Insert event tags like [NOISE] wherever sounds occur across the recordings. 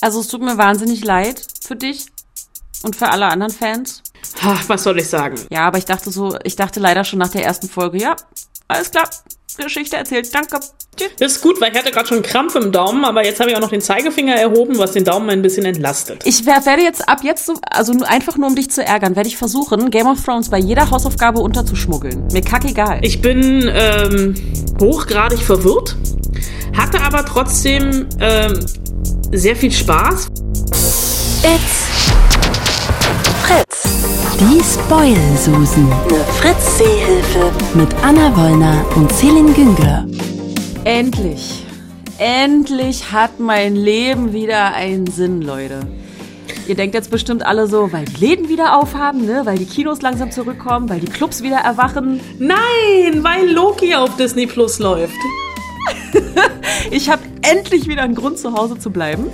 Also es tut mir wahnsinnig leid für dich und für alle anderen Fans. Ha, was soll ich sagen? Ja, aber ich dachte so, ich dachte leider schon nach der ersten Folge, ja, alles klar, Geschichte erzählt, danke. Tschüss. Das ist gut, weil ich hatte gerade schon einen Krampf im Daumen, aber jetzt habe ich auch noch den Zeigefinger erhoben, was den Daumen ein bisschen entlastet. Ich wer- werde jetzt ab jetzt so, also einfach nur um dich zu ärgern, werde ich versuchen, Game of Thrones bei jeder Hausaufgabe unterzuschmuggeln. Mir kackegal. Ich bin ähm, hochgradig verwirrt, hatte aber trotzdem ähm, sehr viel Spaß. It's Fritz. Die Spoil-Susen. Eine Fritz-Seehilfe. Mit Anna Wollner und Celine Güngler. Endlich, endlich hat mein Leben wieder einen Sinn, Leute. Ihr denkt jetzt bestimmt alle so, weil die Läden wieder aufhaben, ne? weil die Kinos langsam zurückkommen, weil die Clubs wieder erwachen. Nein, weil Loki auf Disney Plus läuft. [LAUGHS] Ich habe endlich wieder einen Grund, zu Hause zu bleiben.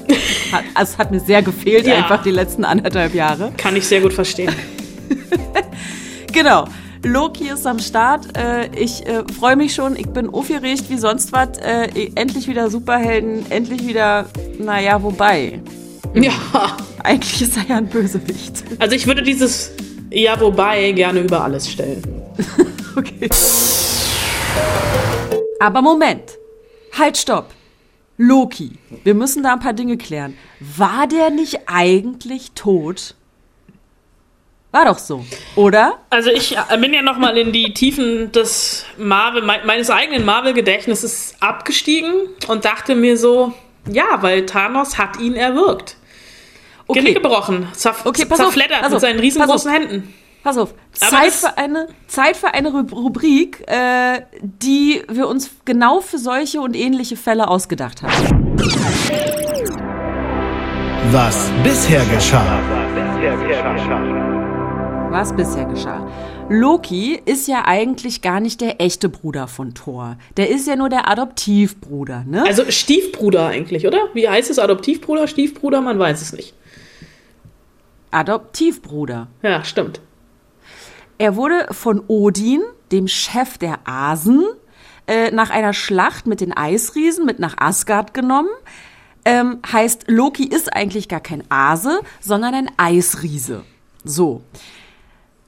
[LAUGHS] Hat- Also es hat mir sehr gefehlt, Ja. einfach die letzten anderthalb Jahre. Kann ich sehr gut verstehen. [LAUGHS] Genau. Loki ist am Start. Äh, ich äh, freue mich schon. Ich bin aufgeregt wie sonst was. Äh, endlich wieder Superhelden. Endlich wieder, naja, wobei. Ja, Eigentlich ist er ja ein Bösewicht. also ich würde dieses Ja, wobei gerne über alles stellen. Okay. Aber Moment. Halt, stopp. Loki. Wir müssen da ein paar Dinge klären. War der nicht eigentlich tot? War doch so, oder? Also ich äh, bin ja noch mal in die Tiefen des Marvel, me- meines eigenen Marvel-Gedächtnisses abgestiegen und dachte mir so, ja, weil Thanos hat ihn erwürgt. Okay. Genick gebrochen, zerf Okay, zerfleddert pass mit seinen riesengroßen. Händen. Pass auf. Zeit für eine, Zeit für eine Rub- Rubrik, äh, die wir uns genau für solche und ähnliche Fälle ausgedacht haben. Was bisher geschah. Was bisher geschah. Loki ist ja eigentlich gar nicht der echte Bruder von Thor. Der ist ja nur der Adoptivbruder, ne? Also Stiefbruder eigentlich, oder? Wie heißt es? Adoptivbruder, Stiefbruder? Man weiß es nicht. Adoptivbruder. Ja, stimmt. Er wurde von Odin, dem Chef der Asen, äh, nach einer Schlacht mit den Eisriesen mit nach Asgard genommen. Ähm, heißt, Loki ist eigentlich gar kein Ase, sondern ein Eisriese. So.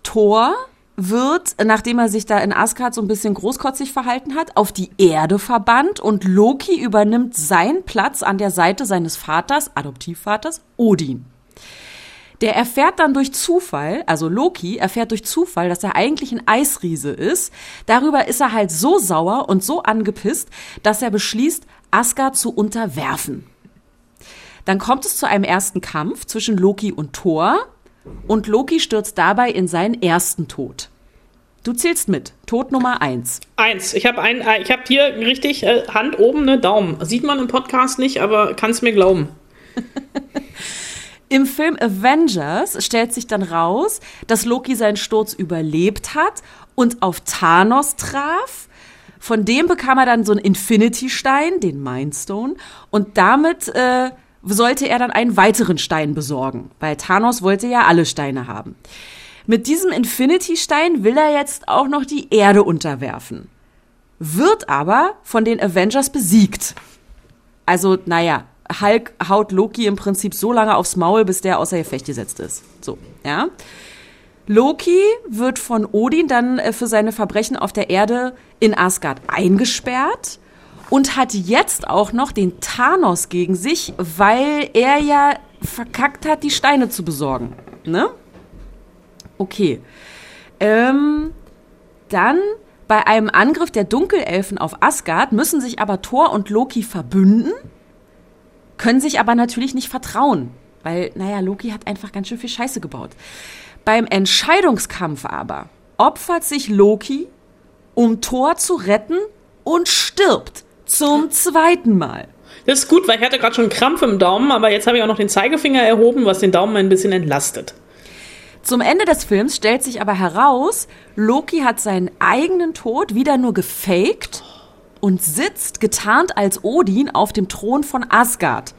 Thor wird, nachdem er sich da in Asgard so ein bisschen großkotzig verhalten hat, auf die Erde verbannt und Loki übernimmt seinen Platz an der Seite seines Vaters, Adoptivvaters, Odin. Der erfährt dann durch Zufall, also Loki erfährt durch Zufall, dass er eigentlich ein Eisriese ist. Darüber ist er halt so sauer und so angepisst, dass er beschließt, Asgard zu unterwerfen. Dann kommt es zu einem ersten Kampf zwischen Loki und Thor und Loki stürzt dabei in seinen ersten Tod. Du zählst mit. Tod Nummer eins. Eins. Ich habe ein, äh, ich habe hier richtig äh, Hand oben, ne Daumen. Sieht man im Podcast nicht, aber kannst mir glauben. [LAUGHS] Im Film Avengers stellt sich dann raus, dass Loki seinen Sturz überlebt hat und auf Thanos traf. Von dem bekam er dann so einen Infinity-Stein, den Mindstone, und damit äh, sollte er dann einen weiteren Stein besorgen, weil Thanos wollte ja alle Steine haben. Mit diesem Infinity-Stein will er jetzt auch noch die Erde unterwerfen, wird aber von den Avengers besiegt. Also, naja, Hulk haut Loki im Prinzip so lange aufs Maul, bis der außer Gefecht gesetzt ist. So, ja. Loki wird von Odin dann äh, für seine Verbrechen auf der Erde in Asgard eingesperrt und hat jetzt auch noch den Thanos gegen sich, weil er ja verkackt hat, die Steine zu besorgen. Ne? Okay. Ähm, dann bei einem Angriff der Dunkelelfen auf Asgard müssen sich aber Thor und Loki verbünden, können sich aber natürlich nicht vertrauen, weil, naja, Loki hat einfach ganz schön viel Scheiße gebaut. Beim Entscheidungskampf aber opfert sich Loki, um Thor zu retten und stirbt zum zweiten Mal. Das ist gut, weil ich hatte gerade schon einen Krampf im Daumen, aber jetzt habe ich auch noch den Zeigefinger erhoben, was den Daumen ein bisschen entlastet. Zum Ende des Films stellt sich aber heraus, Loki hat seinen eigenen Tod wieder nur gefaked und sitzt getarnt als Odin auf dem Thron von Asgard.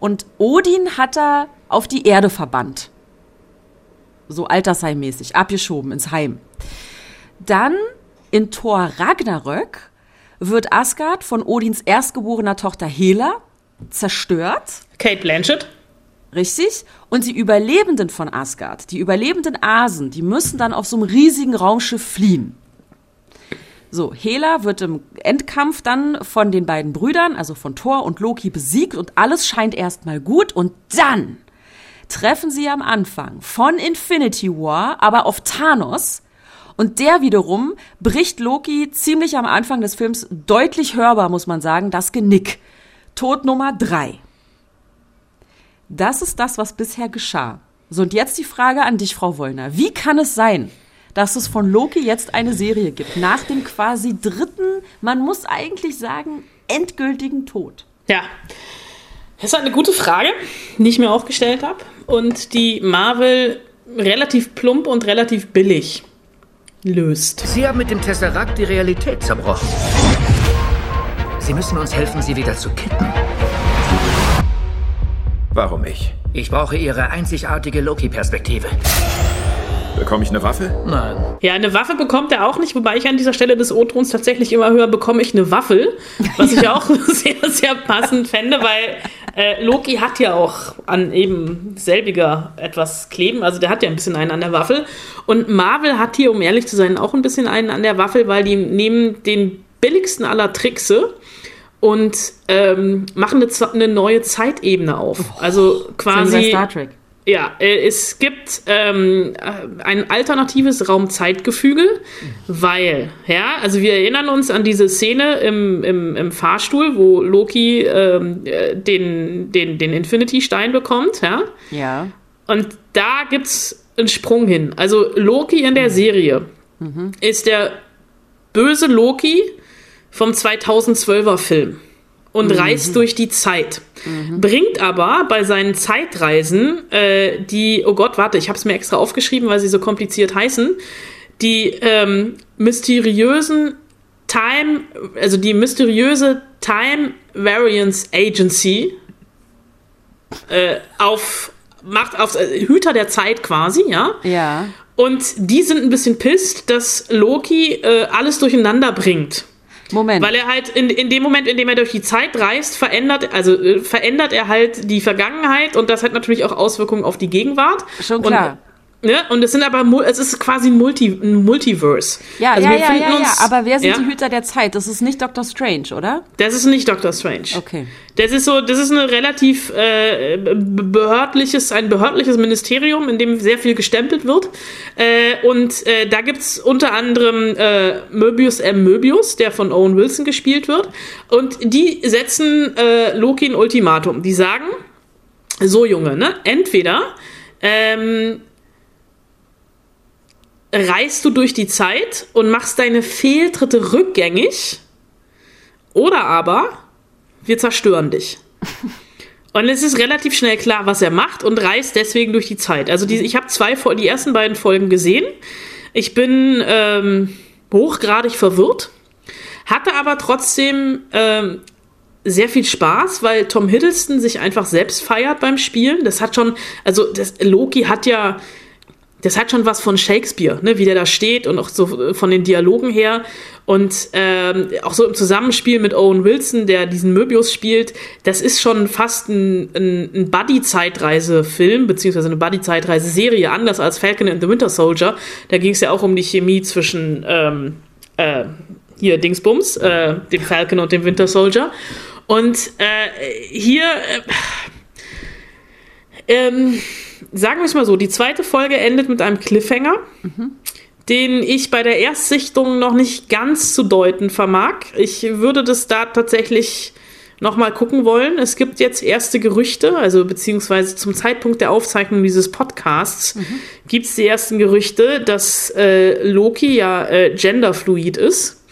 Und Odin hat er auf die Erde verbannt. So Altersheimmäßig, abgeschoben ins Heim. Dann in Thor Ragnarök wird Asgard von Odins erstgeborener Tochter Hela zerstört. Kate Blanchett. Richtig. Und die Überlebenden von Asgard, die überlebenden Asen, die müssen dann auf so einem riesigen Raumschiff fliehen. So, Hela wird im Endkampf dann von den beiden Brüdern, also von Thor und Loki, besiegt und alles scheint erstmal gut. Und dann treffen sie am Anfang von Infinity War aber auf Thanos. Und der wiederum bricht Loki ziemlich am Anfang des Films deutlich hörbar, muss man sagen, das Genick. Tod Nummer drei. Das ist das, was bisher geschah. So, und jetzt die Frage an dich, Frau Wollner. Wie kann es sein, dass es von Loki jetzt eine Serie gibt, nach dem quasi dritten, man muss eigentlich sagen, endgültigen Tod? Ja. Das ist eine gute Frage, die ich mir auch gestellt habe. Und die Marvel relativ plump und relativ billig löst. Sie haben mit dem Tesseract die Realität zerbrochen. Sie müssen uns helfen, sie wieder zu kitten. Warum ich? Ich brauche Ihre einzigartige Loki-Perspektive. Bekomme ich eine Waffe? Nein. Ja, eine Waffe bekommt er auch nicht, wobei ich an dieser Stelle des O-Tons tatsächlich immer höre, bekomme ich eine Waffel, was ich auch [LAUGHS] sehr, sehr passend fände, weil äh, Loki hat ja auch an eben selbiger etwas kleben, also der hat ja ein bisschen einen an der Waffel und Marvel hat hier, um ehrlich zu sein, auch ein bisschen einen an der Waffel, weil die nehmen den billigsten aller Trickse und ähm, machen eine, eine neue Zeitebene auf. Also So wie bei quasi. Star Trek. Ja, äh, es gibt ähm, äh, ein alternatives Raumzeitgefüge, weil, ja, also wir erinnern uns an diese Szene im, im, im Fahrstuhl, wo Loki ähm, äh, den, den, den Infinity-Stein bekommt, ja. Ja. Und da gibt's einen Sprung hin. Also Loki in der Serie ist der böse Loki vom 2012er Film und reist durch die Zeit. Bringt aber bei seinen Zeitreisen äh, die, oh Gott, warte, ich habe es mir extra aufgeschrieben, weil sie so kompliziert heißen, die ähm, mysteriösen Time, also die mysteriöse Time Variance Agency äh, auf macht auf äh, Hüter der Zeit quasi, ja. Ja. Und die sind ein bisschen pisst, dass Loki äh, alles durcheinander bringt. Moment. Weil er halt in, in dem Moment, in dem er durch die Zeit reist, verändert, also äh, verändert er halt die Vergangenheit und das hat natürlich auch Auswirkungen auf die Gegenwart. Schon klar. Und, ne, und es sind aber, es ist quasi ein, Multi, ein Multiverse. ja, also ja, ja, ja, ja. uns- Aber wer sind ja? die Hüter der Zeit? Das ist nicht Doctor Strange, oder? Das ist nicht Doctor Strange. Okay. Das ist so, das ist eine relativ äh, be- behördliches, ein behördliches Ministerium, in dem sehr viel gestempelt wird. Äh, und äh, da gibt's unter anderem äh, Möbius M. Möbius, der von Owen Wilson gespielt wird. Und die setzen äh, Loki ein Ultimatum. Die sagen, so Junge, ne? Entweder ähm, reist du durch die Zeit und machst deine Fehltritte rückgängig, oder aber wir zerstören dich. [LAUGHS] Und es ist relativ schnell klar, was er macht und reist deswegen durch die Zeit. Also die, ich habe zwei, die ersten beiden Folgen gesehen. Ich bin ähm, hochgradig verwirrt, hatte aber trotzdem ähm, sehr viel Spaß, weil Tom Hiddleston sich einfach selbst feiert beim Spielen. Das hat schon, also das, Loki hat ja, das hat schon was von Shakespeare, ne, wie der da steht und auch so von den Dialogen her. Und ähm, auch so im Zusammenspiel mit Owen Wilson, der diesen Möbius spielt, das ist schon fast ein, ein, ein Buddy-Zeitreise-Film, beziehungsweise eine Buddy-Zeitreise-Serie, anders als Falcon and the Winter Soldier. Da ging es ja auch um die Chemie zwischen ähm, äh, hier Dingsbums, äh, dem Falcon und dem Winter Soldier. Und äh, hier, äh, ähm, sagen wir es mal so, die zweite Folge endet mit einem Cliffhanger, den ich bei der Erstsichtung noch nicht ganz zu deuten vermag. Ich würde das da tatsächlich noch mal gucken wollen. Es gibt jetzt erste Gerüchte, also beziehungsweise zum Zeitpunkt der Aufzeichnung dieses Podcasts gibt es die ersten Gerüchte, dass äh, Loki ja äh, genderfluid ist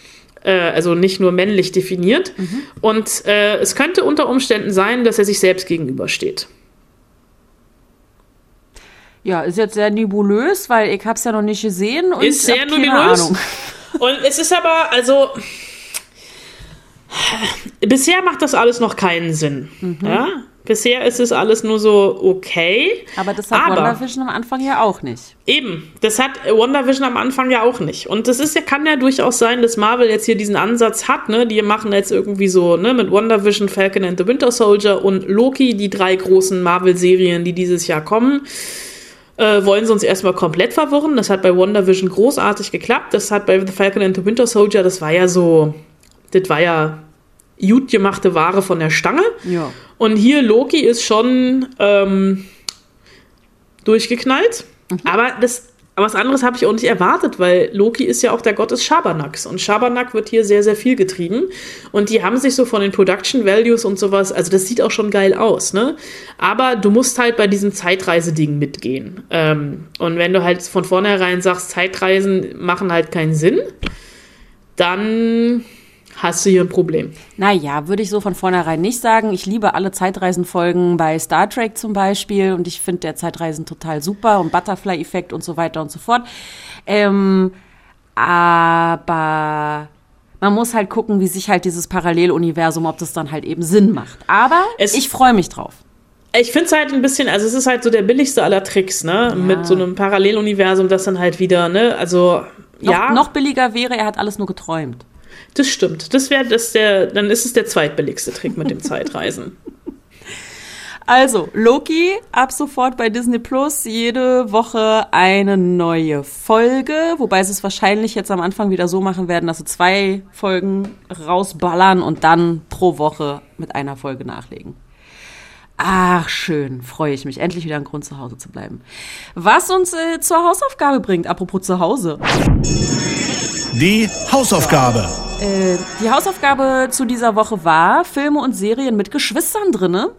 äh, also nicht nur männlich definiert. Und äh, es könnte unter Umständen sein, dass er sich selbst gegenübersteht. Ja, ist jetzt sehr nebulös, weil ich hab's ja noch nicht gesehen und Ist sehr nebulös. Ahnung. [LAUGHS] Und es ist aber, also. Bisher macht das alles noch keinen Sinn. Ja? Bisher ist es alles nur so okay. Aber das hat Aber- WandaVision am Anfang ja auch nicht. Eben, das hat WandaVision am Anfang ja auch nicht. Und das ist ja, kann ja durchaus sein, dass Marvel jetzt hier diesen Ansatz hat, ne? Die machen jetzt irgendwie so, ne, mit WandaVision, Falcon and the Winter Soldier und Loki, die drei großen Marvel-Serien, die dieses Jahr kommen, äh, wollen sie uns erstmal komplett verwirren. Das hat bei WandaVision großartig geklappt. Das hat bei The Falcon and the Winter Soldier, das war ja so, das war ja gut gemachte Ware von der Stange. Ja. Und hier Loki ist schon ähm, durchgeknallt. Aber das, aber was anderes habe ich auch nicht erwartet, weil Loki ist ja auch der Gott des Schabernacks. Und Schabernack wird hier sehr, sehr viel getrieben. Und die haben sich so von den Production Values und sowas, also das sieht auch schon geil aus, ne? Aber du musst halt bei diesem Zeitreiseding mitgehen. Ähm, und wenn du halt von vornherein sagst, Zeitreisen machen halt keinen Sinn, dann hast du hier ein Problem. Naja, würde ich so von vornherein nicht sagen. Ich liebe alle Zeitreisenfolgen bei Star Trek zum Beispiel und ich finde der Zeitreisen total super und Butterfly-Effekt und so weiter und so fort. Ähm, aber man muss halt gucken, wie sich halt dieses Paralleluniversum, ob das dann halt eben Sinn macht. Aber Es- ich freue mich drauf. Ich finde es halt ein bisschen, also es ist halt so der billigste aller Tricks, ne? Mit so einem Paralleluniversum, das dann halt wieder, ne? Also, Noch, ja, noch billiger wäre, er hat alles nur geträumt. Das stimmt. Das wäre das der, dann ist es der zweitbilligste Trick mit dem [LAUGHS] Zeitreisen. Also, Loki, ab sofort bei Disney Plus, jede Woche eine neue Folge, wobei sie es wahrscheinlich jetzt am Anfang wieder so machen werden, dass sie zwei Folgen rausballern und dann pro Woche mit einer Folge nachlegen. Ach, schön, freue ich mich. Endlich wieder ein Grund, zu Hause zu bleiben. Was uns äh, zur Hausaufgabe bringt, apropos zu Hause. Die Hausaufgabe. Äh, die Hausaufgabe zu dieser Woche war Filme und Serien mit Geschwistern drinne.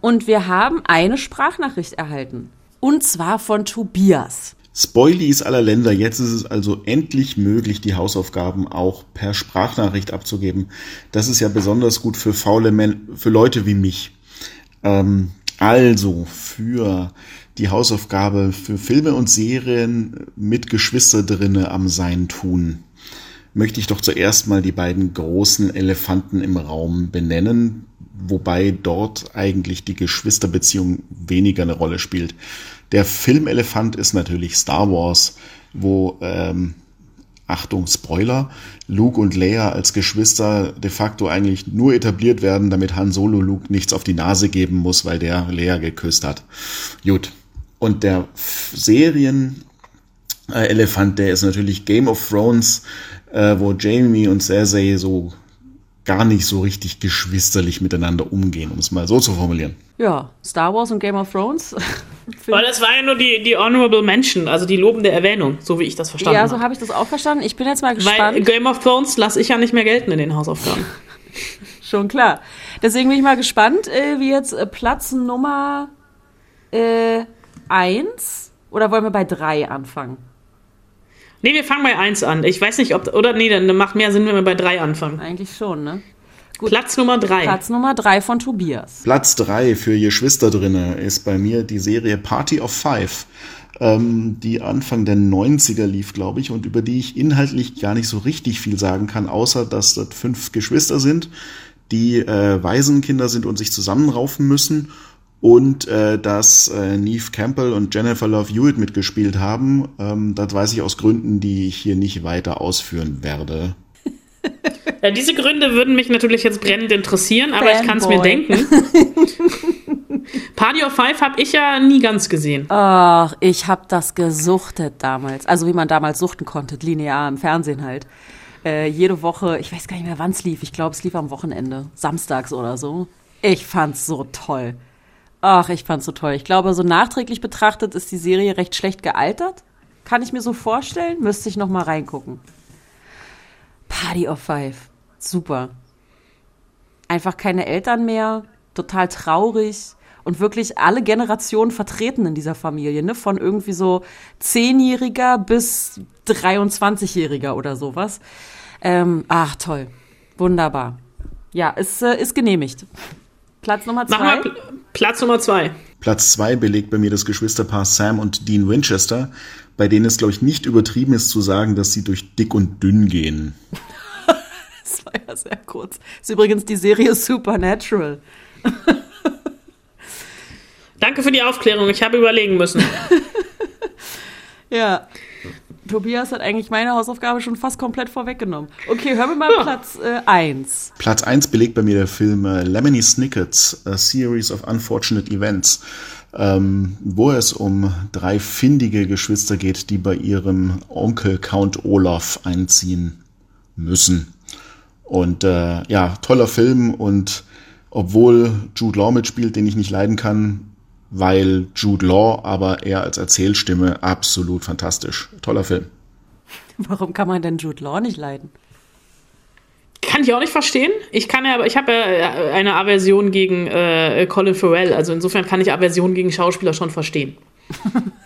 Und wir haben eine Sprachnachricht erhalten. Und zwar von Tobias. Spoilies aller Länder. Jetzt ist es also endlich möglich, die Hausaufgaben auch per Sprachnachricht abzugeben. Das ist ja besonders gut für faule Men für Leute wie mich. Ähm, also für die Hausaufgabe für Filme und Serien mit Geschwister drinne am Sein tun, möchte ich doch zuerst mal die beiden großen Elefanten im Raum benennen, wobei dort eigentlich die Geschwisterbeziehung weniger eine Rolle spielt. Der Filmelefant ist natürlich Star Wars, wo ähm, Achtung, Spoiler, Luke und Leia als Geschwister de facto eigentlich nur etabliert werden, damit Han Solo Luke nichts auf die Nase geben muss, weil der Leia geküsst hat. Gut. Und der Serien Elefant, der ist natürlich Game of Thrones, äh, wo Jamie und Cersei so gar nicht so richtig geschwisterlich miteinander umgehen, um es mal so zu formulieren. Ja, Star Wars und Game of Thrones. [LAUGHS] Aber das war ja nur die, die Honorable Mention, also die lobende Erwähnung, so wie ich das verstanden ja, so habe. habe ich das auch verstanden. Ich bin jetzt mal Weil gespannt. Game of Thrones lasse ich ja nicht mehr gelten in den Hausaufgaben. [LAUGHS] Schon klar. Deswegen bin ich mal gespannt, äh, wie jetzt äh, Platz Nummer äh, eins oder wollen wir bei drei anfangen? Nee, wir fangen bei 1 an. Ich weiß nicht, ob. Oder nee, dann macht mehr Sinn, wenn wir bei 3 anfangen. Eigentlich schon, ne? Platz Nummer 3. Platz Nummer drei von Tobias. Platz drei für Geschwister drinne ist bei mir die Serie Party of Five, ähm, die Anfang der 90er lief, glaube ich, und über die ich inhaltlich gar nicht so richtig viel sagen kann, außer dass dort fünf Geschwister sind, die äh, Waisenkinder sind und sich zusammenraufen müssen und äh, dass äh, Neve Campbell und Jennifer Love Hewitt mitgespielt haben. Ähm, das weiß ich aus Gründen, die ich hier nicht weiter ausführen werde. Ja, diese Gründe würden mich natürlich jetzt brennend interessieren, aber ich kann es mir Fanboy. denken. [LAUGHS] Party of Five habe ich ja nie ganz gesehen. Ach, ich hab das gesuchtet damals. Also wie man damals suchten konnte, linear im Fernsehen halt. Äh, jede Woche, ich weiß gar nicht mehr, wann es lief. Ich glaube, es lief am Wochenende, samstags oder so. Ich fand's so toll. Ach, ich fand's so toll. Ich glaube, so nachträglich betrachtet ist die Serie recht schlecht gealtert. Kann ich mir so vorstellen. Müsste ich noch mal reingucken. Party of Five. Super. Einfach keine Eltern mehr. Total traurig. Und wirklich alle Generationen vertreten in dieser Familie, ne? Von irgendwie so Zehnjähriger bis 23-Jähriger oder sowas. Ähm, ach, toll. Wunderbar. Ja, ist, äh, ist genehmigt. Platz Nummer zwei. wir Pl Platz Nummer 2. Platz zwei belegt bei mir das Geschwisterpaar Sam und Dean Winchester, bei denen es, glaube ich, nicht übertrieben ist zu sagen, dass sie durch dick und dünn gehen. [LAUGHS] Das war ja sehr kurz. Ist übrigens die Serie Supernatural. [LAUGHS] Danke für die Aufklärung. Ich habe überlegen müssen. [LAUGHS] Ja. Tobias hat eigentlich meine Hausaufgabe schon fast komplett vorweggenommen. Okay, hören wir mal Ja. Platz 1. Platz 1 belegt bei mir der Film äh, Lemony Snickets, A Series of Unfortunate Events, ähm, wo es um drei findige Geschwister geht, die bei ihrem Onkel Count Olaf einziehen müssen. Und äh, ja, toller Film und obwohl Jude Law mitspielt, den ich nicht leiden kann, weil Jude Law, aber er als Erzählstimme absolut fantastisch. Toller Film. Warum kann man denn Jude Law nicht leiden? Kann ich auch nicht verstehen. Ich kann ja, aber ich habe ja eine Aversion gegen äh, Colin Farrell. Also insofern kann ich Aversion gegen Schauspieler schon verstehen. [LAUGHS]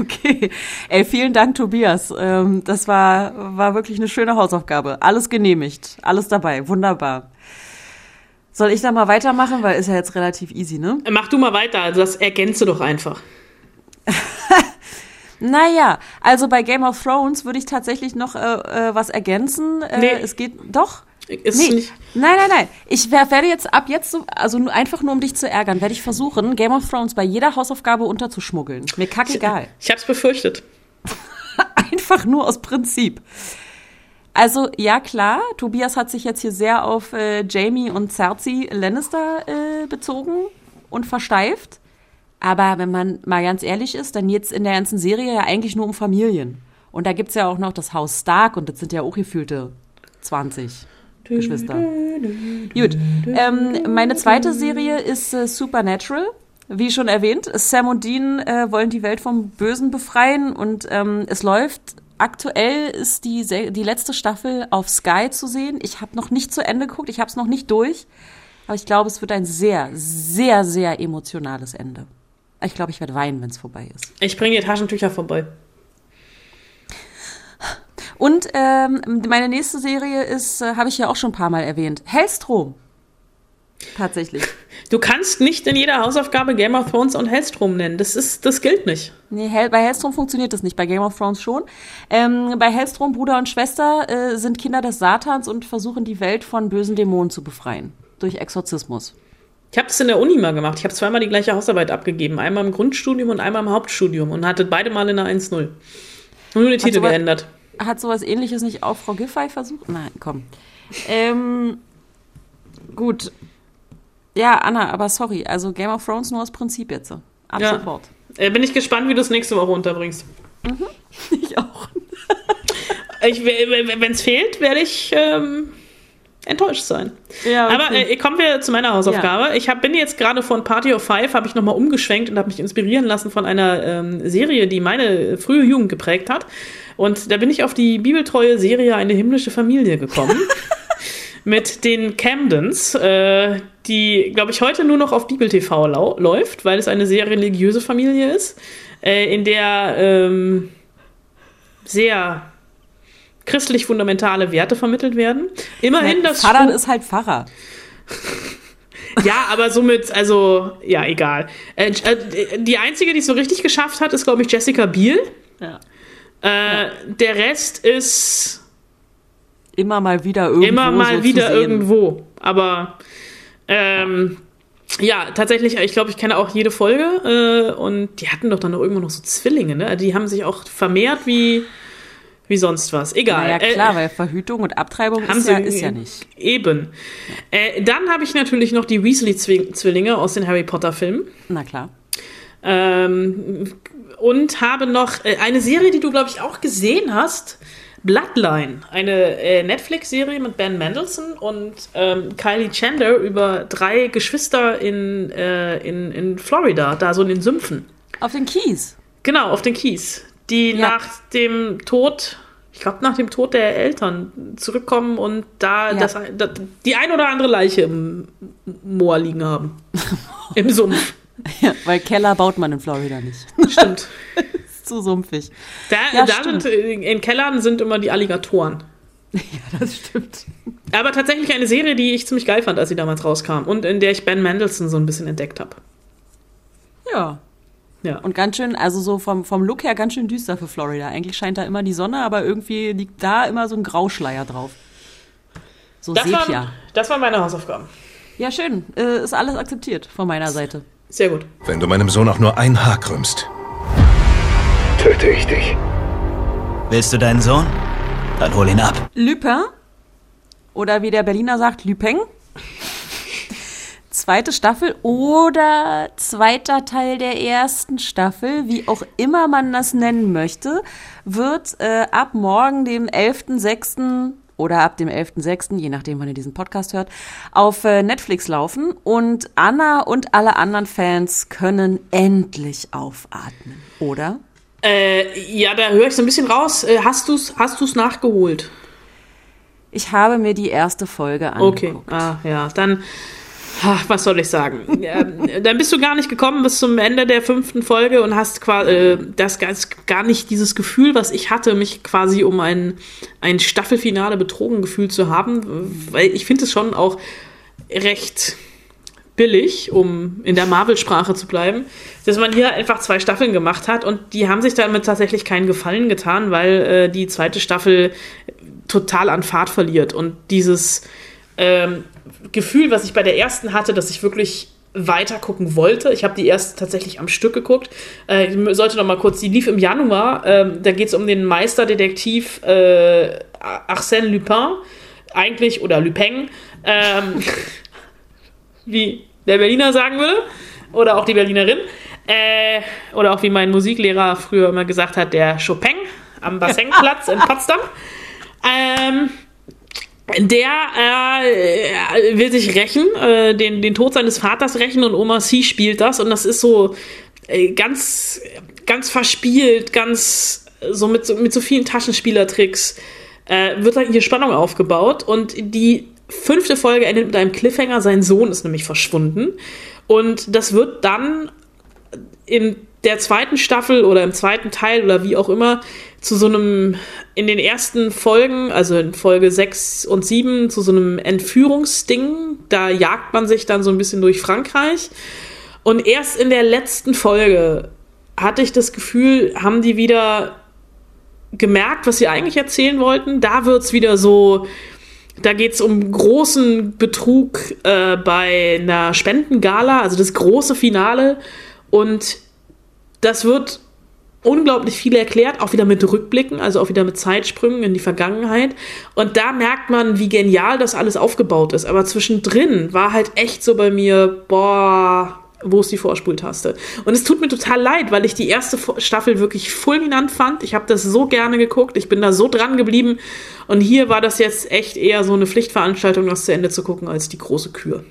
Okay. Ey, vielen Dank, Tobias. Ähm, das war, war wirklich eine schöne Hausaufgabe. Alles genehmigt. Alles dabei. Wunderbar. Soll ich da mal weitermachen? Weil ist ja jetzt relativ easy, ne? Mach du mal weiter. Also das ergänze doch einfach. [LAUGHS] Naja, also bei Game of Thrones würde ich tatsächlich noch äh, äh, was ergänzen. Äh, Nee. Es geht doch. Ist Nee, nicht, nein, nein, nein. Ich wer- werde jetzt ab jetzt, so, also einfach nur um dich zu ärgern, werde ich versuchen, Game of Thrones bei jeder Hausaufgabe unterzuschmuggeln. Mir kackegal. ich hab's befürchtet. [LAUGHS] Einfach nur aus Prinzip. Also, ja klar, Tobias hat sich jetzt hier sehr auf äh, Jamie und Cersei Lannister äh, bezogen und versteift. Aber wenn man mal ganz ehrlich ist, dann jetzt in der ganzen Serie ja eigentlich nur um Familien. Und da gibt's ja auch noch das Haus Stark und das sind ja auch gefühlte 20 Geschwister. Gut. Ähm, meine zweite Serie ist äh, Supernatural. Wie schon erwähnt, Sam und Dean äh, wollen die Welt vom Bösen befreien und ähm, es läuft. Aktuell ist die, die letzte Staffel auf Sky zu sehen. Ich habe noch nicht zu Ende geguckt, ich habe es noch nicht durch. Aber ich glaube, es wird ein sehr, sehr, sehr emotionales Ende. Ich glaube, ich werde weinen, wenn es vorbei ist. Ich bringe dir Taschentücher vorbei. Und ähm, meine nächste Serie ist, äh, habe ich ja auch schon ein paar Mal erwähnt, Hellstrom. Tatsächlich. Du kannst nicht in jeder Hausaufgabe Game of Thrones und Hellstrom nennen. Das ist, das gilt nicht. Nee, bei Hellstrom funktioniert das nicht, bei Game of Thrones schon. Ähm, bei Hellstrom, Bruder und Schwester äh, sind Kinder des Satans und versuchen die Welt von bösen Dämonen zu befreien. Durch Exorzismus. Ich habe das in der Uni mal gemacht. Ich habe zweimal die gleiche Hausarbeit abgegeben. Einmal im Grundstudium und einmal im Hauptstudium und hatte beide Mal in der 1-0. Nur den Titel sowas- geändert. Hat sowas ähnliches nicht auch Frau Giffey versucht? Nein, komm. Ähm, gut. Ja, Anna, aber sorry. Also Game of Thrones nur aus Prinzip jetzt. Ab Ja. sofort. Äh, bin ich gespannt, wie du es nächste Woche unterbringst. [LAUGHS] Ich auch. Ich, Wenn es fehlt, werde ich ähm, enttäuscht sein. Ja, okay. Aber äh, kommen wir zu meiner Hausaufgabe. Ich hab, bin jetzt gerade von Party of Five, habe ich nochmal umgeschwenkt und habe mich inspirieren lassen von einer ähm, Serie, die meine frühe Jugend geprägt hat. Und da bin ich auf die bibeltreue Serie Eine himmlische Familie gekommen. [LAUGHS] mit den Camdens, äh, die, glaube ich, heute nur noch auf Bibel TV lau läuft, weil es eine sehr religiöse Familie ist, äh, in der ähm, sehr christlich fundamentale Werte vermittelt werden. Immerhin das Vater Spuk- ist halt Pfarrer. [LAUGHS] ja, aber somit, also, ja, egal. Äh, äh, die einzige, die es so richtig geschafft hat, ist, glaube ich, Jessica Biel. Ja. Äh, Der Rest ist Immer mal wieder irgendwo. immer mal so wieder irgendwo. Aber ähm, ja, tatsächlich, ich glaube, ich kenne auch jede Folge. Äh, und die hatten doch dann noch irgendwo noch so Zwillinge, ne? Die haben sich auch vermehrt wie, wie sonst was. Egal. Naja, klar, Äh, weil Verhütung und Abtreibung haben ist sie ja, ist ja nicht. Eben. Äh, dann habe ich natürlich noch die Weasley-Zwillinge aus den Harry Potter-Filmen. Na klar. Ähm, und habe noch äh, eine Serie, die du, glaube ich, auch gesehen hast. Bloodline, eine äh, Netflix-Serie mit Ben Mendelssohn und ähm, Kylie Chandler über drei Geschwister in, äh, in, in Florida, da so in den Sümpfen. Auf den Keys. Genau, auf den Keys. Die Ja. nach dem Tod, ich glaube, nach dem Tod der Eltern zurückkommen und da Ja. das, das, die ein oder andere Leiche im Moor liegen haben. [LAUGHS] Im Sumpf. Ja, weil Keller baut man in Florida nicht. Stimmt. [LAUGHS] zu sumpfig. Da, Ja, da stimmt. sind äh, in Kellern sind immer die Alligatoren. [LAUGHS] Das stimmt. Aber tatsächlich eine Serie, die ich ziemlich geil fand, als sie damals rauskam und in der ich Ben Mendelssohn so ein bisschen entdeckt habe. Ja. Ja. Und ganz schön, also so vom, vom Look her ganz schön düster für Florida. Eigentlich scheint da immer die Sonne, aber irgendwie liegt da immer so ein Grauschleier drauf. So das, Sepia. waren, das waren meine Hausaufgaben. Ja, schön. Äh, ist alles akzeptiert von meiner Seite. Sehr gut. Wenn du meinem Sohn auch nur ein Haar krümmst. Töte ich dich. Willst du deinen Sohn? Dann hol ihn ab. Lupin oder wie der Berliner sagt, Lupin. Zweite Staffel oder zweiter Teil der ersten Staffel, wie auch immer man das nennen möchte, wird äh, ab morgen, dem 11.06. oder ab dem 11.06., je nachdem, wann ihr diesen Podcast hört, auf äh, Netflix laufen. Und Anna und alle anderen Fans können endlich aufatmen, oder? Äh, ja, da höre ich so ein bisschen raus. Äh, hast du's, hast du's nachgeholt? Ich habe mir die erste Folge Okay. angeguckt. Ah, ja, dann. Ach, was soll ich sagen? [LAUGHS] ja, dann bist du gar nicht gekommen bis zum Ende der fünften Folge und hast quasi äh, das gar nicht dieses Gefühl, was ich hatte, mich quasi um ein, ein Staffelfinale betrogen gefühlt zu haben, weil ich finde es schon auch recht billig, um in der Marvel-Sprache zu bleiben, dass man hier einfach zwei Staffeln gemacht hat und die haben sich damit tatsächlich keinen Gefallen getan, weil äh, die zweite Staffel total an Fahrt verliert und dieses ähm, Gefühl, was ich bei der ersten hatte, dass ich wirklich weiter gucken wollte. Ich habe die erste tatsächlich am Stück geguckt. Äh, ich sollte noch mal kurz, die lief im Januar. Ähm, da geht es um den Meisterdetektiv äh, Arsène Lupin. Eigentlich, oder Lupin. Ähm, [LAUGHS] wie der Berliner sagen würde. Oder auch die Berlinerin. Äh, oder auch wie mein Musiklehrer früher immer gesagt hat, der Chopin am Bassenplatz in Potsdam. Ähm, der äh, will sich rächen, äh, den, den Tod seines Vaters rächen und Oma C spielt das und das ist so äh, ganz, ganz verspielt, ganz so mit, so mit so vielen Taschenspielertricks äh, wird dann hier Spannung aufgebaut und die fünfte Folge endet mit einem Cliffhanger, sein Sohn ist nämlich verschwunden und das wird dann in der zweiten Staffel oder im zweiten Teil oder wie auch immer zu so einem, in den ersten Folgen, also in Folge 6 und 7, zu so einem Entführungsding. Da jagt man sich dann so ein bisschen durch Frankreich. Und erst in der letzten Folge hatte ich das Gefühl, haben die wieder gemerkt, was sie eigentlich erzählen wollten. Da wird's wieder so, da geht's um großen Betrug äh, bei einer Spendengala, also das große Finale. Und das wird unglaublich viel erklärt, auch wieder mit Rückblicken, also auch wieder mit Zeitsprüngen in die Vergangenheit. Und da merkt man, wie genial das alles aufgebaut ist. Aber zwischendrin war halt echt so bei mir, boah, wo ist die Vorspultaste? Und es tut mir total leid, weil ich die erste Staffel wirklich fulminant fand. Ich habe das so gerne geguckt, ich bin da so dran geblieben. Und hier war das jetzt echt eher so eine Pflichtveranstaltung, das zu Ende zu gucken, als die große Kür.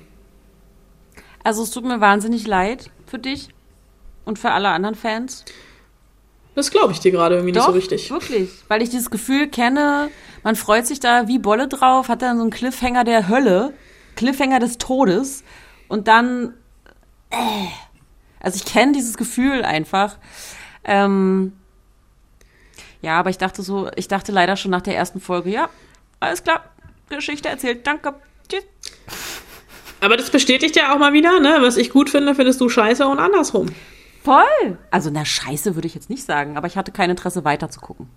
Also es tut mir wahnsinnig leid für dich und für alle anderen Fans. Das glaube ich dir gerade irgendwie nicht so richtig. wirklich. Weil ich dieses Gefühl kenne, man freut sich da wie Bolle drauf, hat dann so einen Cliffhanger der Hölle, Cliffhanger des Todes und dann, äh, also ich kenne dieses Gefühl einfach. Ähm, ja, aber ich dachte so, ich dachte leider schon nach der ersten Folge, ja, alles klar, Geschichte erzählt, danke, tschüss. Aber das bestätigt ja auch mal wieder, ne? Was ich gut finde, findest du scheiße und andersrum. Voll. Also, na, scheiße würde ich jetzt nicht sagen, aber ich hatte kein Interesse weiter zu gucken.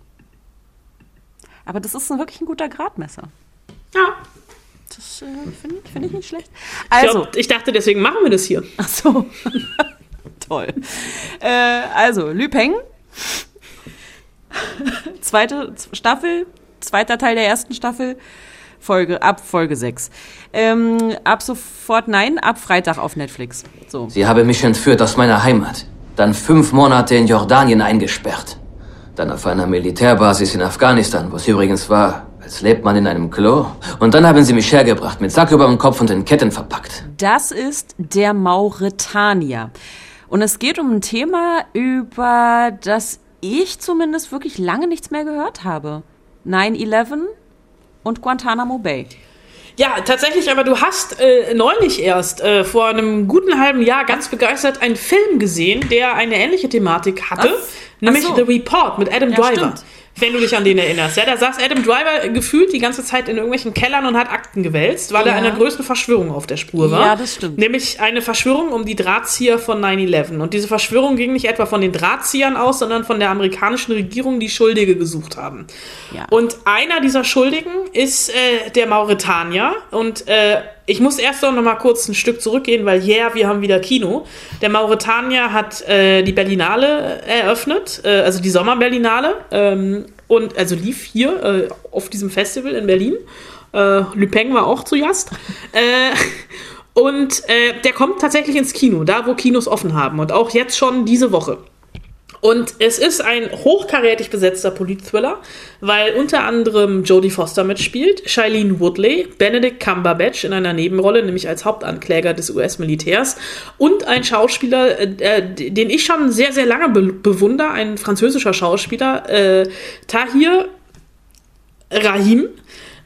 Aber das ist ein, wirklich ein guter Gradmesser. Ja. Das äh, finde ich, find ich nicht schlecht. Ich, Also, glaub, ich dachte, deswegen machen wir das hier. ach so. [LAUGHS] Toll. Äh, also, Lüpeng. [LAUGHS] Zweite Staffel, zweiter Teil der ersten Staffel. Folge, ab Folge 6. Ähm, ab sofort, nein, ab Freitag auf Netflix. So. Sie habe mich entführt aus meiner Heimat. Dann fünf Monate in Jordanien eingesperrt. Dann auf einer Militärbasis in Afghanistan, wo es übrigens war, als lebt man in einem Klo. Und dann haben sie mich hergebracht, mit Sack über dem Kopf und in Ketten verpackt. Das ist der Mauretanier. Und es geht um ein Thema, über das ich zumindest wirklich lange nichts mehr gehört habe. 9-11 und Guantanamo Bay. Ja, tatsächlich, aber du hast äh, neulich erst, äh, vor einem guten halben Jahr, ganz begeistert einen Film gesehen, der eine ähnliche Thematik hatte, Ach, nämlich ach so. The Report mit Adam Ja, Driver. stimmt. Wenn du dich an den erinnerst. Ja, da saß Adam Driver gefühlt die ganze Zeit in irgendwelchen Kellern und hat Akten gewälzt, weil er Ja. einer größten Verschwörung auf der Spur war. Ja, das stimmt. Nämlich eine Verschwörung um die Drahtzieher von 9-11. Und diese Verschwörung ging nicht etwa von den Drahtziehern aus, sondern von der amerikanischen Regierung, die Schuldige gesucht haben. Ja. Und einer dieser Schuldigen ist äh, der Mauretanier. Und äh, ich muss erst noch mal kurz ein Stück zurückgehen, weil yeah, wir haben wieder Kino. Der Mauretanier hat äh, die Berlinale eröffnet, äh, also die Sommerberlinale. Ähm, und also lief hier äh, auf diesem Festival in Berlin. Äh, Lupin war auch zu Gast. Äh, und äh, der kommt tatsächlich ins Kino, da wo Kinos offen haben. Und auch jetzt schon diese Woche. Und es ist ein hochkarätig besetzter Politthriller, weil unter anderem Jodie Foster mitspielt, Shailene Woodley, Benedict Cumberbatch in einer Nebenrolle, nämlich als Hauptankläger des US-Militärs und ein Schauspieler, äh, den ich schon sehr, sehr lange be bewundere, ein französischer Schauspieler, äh, Tahir Rahim.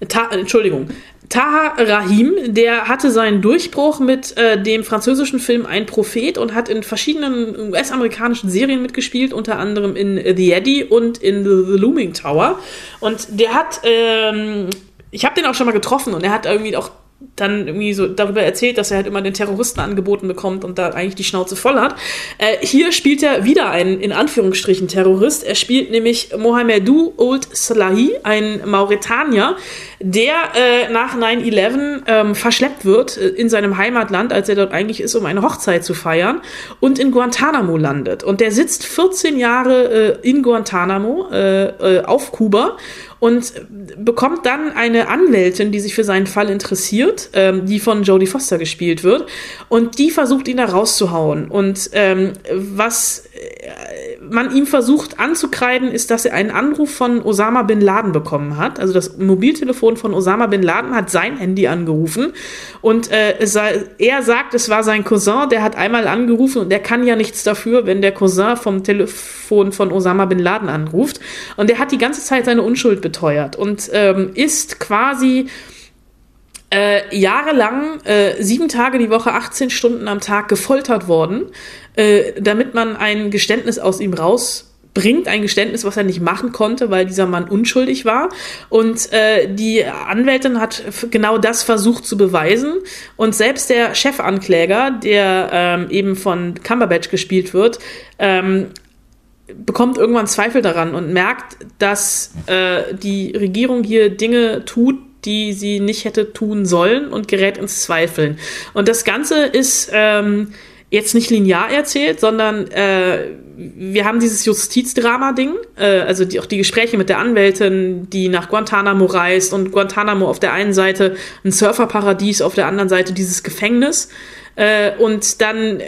Ta Entschuldigung, Taha Rahim, der hatte seinen Durchbruch mit äh, dem französischen Film Ein Prophet und hat in verschiedenen US-amerikanischen Serien mitgespielt, unter anderem in The Eddie und in The, The Looming Tower. Und der hat, ähm, ich habe den auch schon mal getroffen und er hat irgendwie auch dann irgendwie so darüber erzählt, dass er halt immer den Terroristen angeboten bekommt und da eigentlich die Schnauze voll hat. Äh, hier spielt er wieder einen, in Anführungsstrichen, Terrorist. Er spielt nämlich Mohamedou Old Salahi, ein Mauretanier, der äh, nach 9-11 ähm, verschleppt wird äh, in seinem Heimatland, als er dort eigentlich ist, um eine Hochzeit zu feiern und in Guantanamo landet. Und der sitzt 14 Jahre äh, in Guantanamo äh, äh, auf Kuba und bekommt dann eine Anwältin, die sich für seinen Fall interessiert, ähm, die von Jodie Foster gespielt wird, und die versucht ihn da rauszuhauen. Und ähm, was äh, man ihm versucht anzukreiden, ist, dass er einen Anruf von Osama bin Laden bekommen hat. Also das Mobiltelefon von Osama bin Laden hat sein Handy angerufen und äh, er sagt, es war sein Cousin, der hat einmal angerufen und der kann ja nichts dafür, wenn der Cousin vom Telefon von Osama bin Laden anruft. Und er hat die ganze Zeit seine Unschuld beteuert und ähm, ist quasi äh, jahrelang, äh, sieben Tage die Woche, 18 Stunden am Tag gefoltert worden, äh, damit man ein Geständnis aus ihm rausbringt, ein Geständnis, was er nicht machen konnte, weil dieser Mann unschuldig war. Und äh, die Anwältin hat genau das versucht zu beweisen. Und selbst der Chefankläger, der ähm, eben von Cumberbatch gespielt wird, ähm, bekommt irgendwann Zweifel daran und merkt, dass äh, die Regierung hier Dinge tut, die sie nicht hätte tun sollen und gerät ins Zweifeln. Und das Ganze ist ähm, jetzt nicht linear erzählt, sondern äh, wir haben dieses Justizdrama-Ding, äh, also die, auch die Gespräche mit der Anwältin, die nach Guantanamo reist und Guantanamo auf der einen Seite ein Surferparadies, auf der anderen Seite dieses Gefängnis. Äh, und dann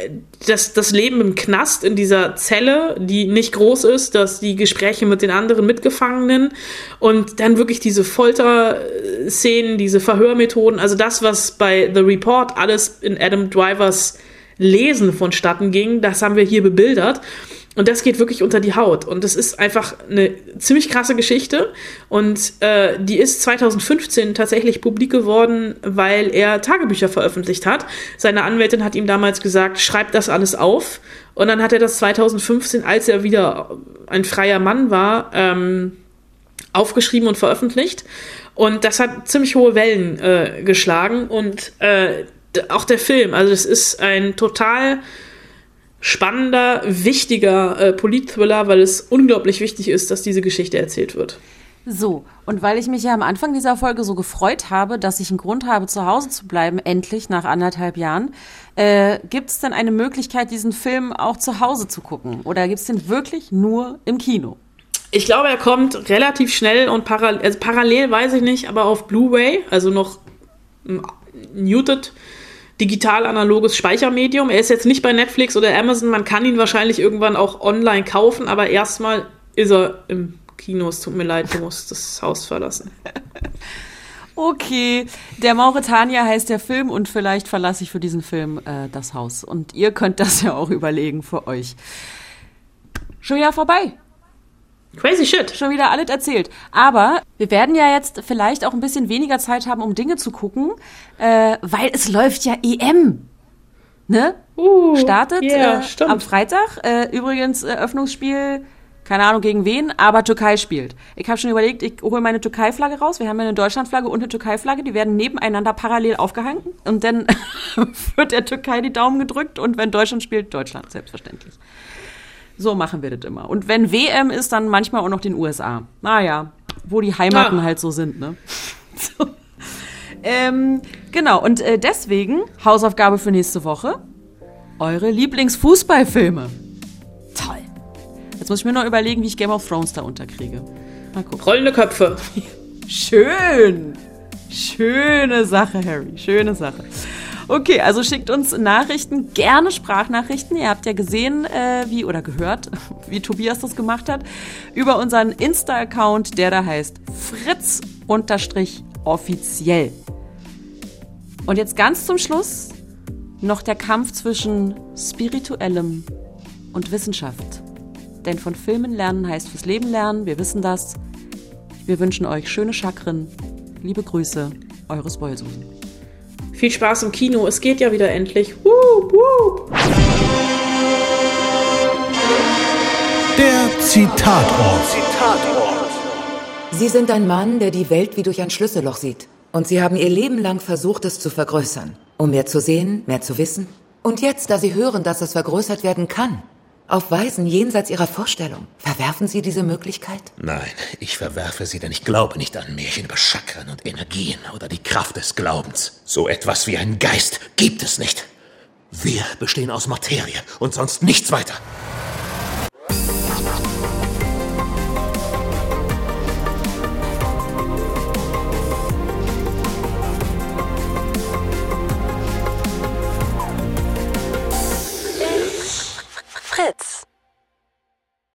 das, das Leben im Knast in dieser Zelle, die nicht groß ist, dass die Gespräche mit den anderen Mitgefangenen und dann wirklich diese Folterszenen, diese Verhörmethoden, also das, was bei The Report alles in Adam Drivers Lesen vonstatten ging, das haben wir hier bebildert. Und das geht wirklich unter die Haut. Und das ist einfach eine ziemlich krasse Geschichte. Und äh, die ist 2015 tatsächlich publik geworden, weil er Tagebücher veröffentlicht hat. Seine Anwältin hat ihm damals gesagt, schreib das alles auf. Und dann hat er das 2015, als er wieder ein freier Mann war, ähm, aufgeschrieben und veröffentlicht. Und das hat ziemlich hohe Wellen äh, geschlagen. Und äh, auch der Film, also es ist ein total spannender, wichtiger äh, Politthriller, weil es unglaublich wichtig ist, dass diese Geschichte erzählt wird. So, und weil ich mich ja am Anfang dieser Folge so gefreut habe, dass ich einen Grund habe, zu Hause zu bleiben, endlich nach anderthalb Jahren, äh, gibt es denn eine Möglichkeit, diesen Film auch zu Hause zu gucken? Oder gibt es den wirklich nur im Kino? Ich glaube, er kommt relativ schnell und parallel, also parallel weiß ich nicht, aber auf Blu-ray, also noch muted digital-analoges Speichermedium. Er ist jetzt nicht bei Netflix oder Amazon. Man kann ihn wahrscheinlich irgendwann auch online kaufen, aber erstmal ist er im Kino. Es tut mir leid, du musst das Haus verlassen. [LAUGHS] Okay, der Mauretanier heißt der Film und vielleicht verlasse ich für diesen Film äh, das Haus. Und ihr könnt das ja auch überlegen für euch. Schon wieder vorbei. Crazy shit. Schon wieder alles erzählt. Aber wir werden ja jetzt vielleicht auch ein bisschen weniger Zeit haben, um Dinge zu gucken, äh, weil es läuft ja EM. Ne? Uh, Startet yeah, äh, am Freitag. Äh, übrigens Eröffnungsspiel, keine Ahnung gegen wen, aber Türkei spielt. Ich habe schon überlegt, ich hole meine Türkei-Flagge raus. Wir haben ja eine Deutschland-Flagge und eine Türkei-Flagge. Die werden nebeneinander parallel aufgehangen. Und dann [LAUGHS] wird der Türkei die Daumen gedrückt. Und wenn Deutschland spielt, Deutschland, selbstverständlich. So machen wir das immer. Und wenn WM ist, dann manchmal auch noch den USA. Naja, wo die Heimaten ja. halt so sind, ne? [LAUGHS] So. Ähm, genau, und äh, deswegen Hausaufgabe für nächste Woche. Eure Lieblingsfußballfilme. Toll. Jetzt muss ich mir noch überlegen, wie ich Game of Thrones da unterkriege. Mal gucken. Rollende Köpfe. [LAUGHS] Schön. Schöne Sache, Harry. Schöne Sache. Okay, also schickt uns Nachrichten, gerne Sprachnachrichten. Ihr habt ja gesehen, äh, wie oder gehört, [LAUGHS] wie Tobias das gemacht hat, über unseren Insta-Account, der da heißt Fritz-offiziell. Und jetzt ganz zum Schluss noch der Kampf zwischen spirituellem und Wissenschaft. Denn von Filmen lernen heißt fürs Leben lernen, wir wissen das. Wir wünschen euch schöne Chakren. Liebe Grüße, eure Spoilsusen. Viel Spaß im Kino. Es geht ja wieder endlich. Wup, wup. Der Zitatort. Sie sind ein Mann, der die Welt wie durch ein Schlüsselloch sieht. Und Sie haben Ihr Leben lang versucht, es zu vergrößern. Um mehr zu sehen, mehr zu wissen. Und jetzt, da Sie hören, dass es vergrößert werden kann, auf Weisen jenseits Ihrer Vorstellung, verwerfen Sie diese Möglichkeit? Nein, ich verwerfe sie, denn ich glaube nicht an Märchen über Chakren und Energien oder die Kraft des Glaubens. So etwas wie einen Geist gibt es nicht. Wir bestehen aus Materie und sonst nichts weiter. Fritz.